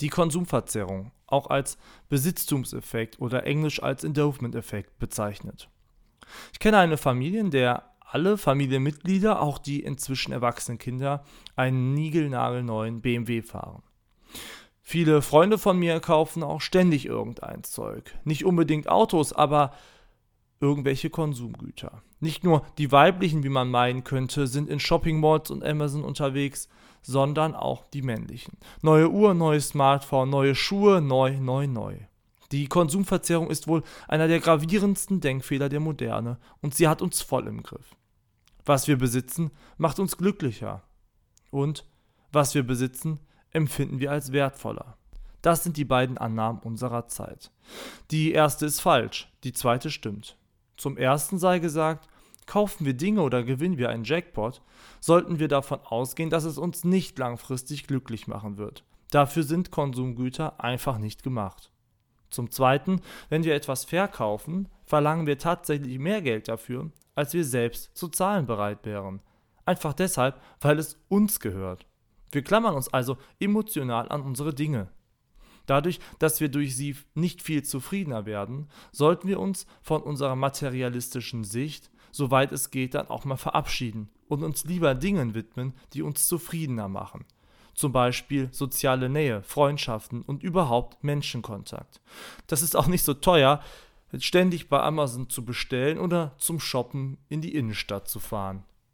Die Konsumverzerrung, auch als Besitztumseffekt oder englisch als Endowment-Effekt bezeichnet. Ich kenne eine Familie, in der alle Familienmitglieder, auch die inzwischen erwachsenen Kinder, einen niegelnagelneuen BMW fahren. Viele Freunde von mir kaufen auch ständig irgendein Zeug. Nicht unbedingt Autos, aber irgendwelche Konsumgüter. Nicht nur die weiblichen, wie man meinen könnte, sind in Shopping Malls und Amazon unterwegs, sondern auch die männlichen. Neue Uhr, neues Smartphone, neue Schuhe, neu, neu, neu. Die Konsumverzerrung ist wohl einer der gravierendsten Denkfehler der Moderne und sie hat uns voll im Griff. Was wir besitzen, macht uns glücklicher. Und was wir besitzen, empfinden wir als wertvoller. Das sind die beiden Annahmen unserer Zeit. Die erste ist falsch, die zweite stimmt. Zum ersten sei gesagt, kaufen wir Dinge oder gewinnen wir einen Jackpot, sollten wir davon ausgehen, dass es uns nicht langfristig glücklich machen wird. Dafür sind Konsumgüter einfach nicht gemacht. Zum Zweiten, wenn wir etwas verkaufen, verlangen wir tatsächlich mehr Geld dafür, als wir selbst zu zahlen bereit wären. Einfach deshalb, weil es uns gehört. Wir klammern uns also emotional an unsere Dinge. Dadurch, dass wir durch sie nicht viel zufriedener werden, sollten wir uns von unserer materialistischen Sicht, soweit es geht, dann auch mal verabschieden und uns lieber Dingen widmen, die uns zufriedener machen. Zum Beispiel soziale Nähe, Freundschaften und überhaupt Menschenkontakt. Das ist auch nicht so teuer, ständig bei Amazon zu bestellen oder zum Shoppen in die Innenstadt zu fahren.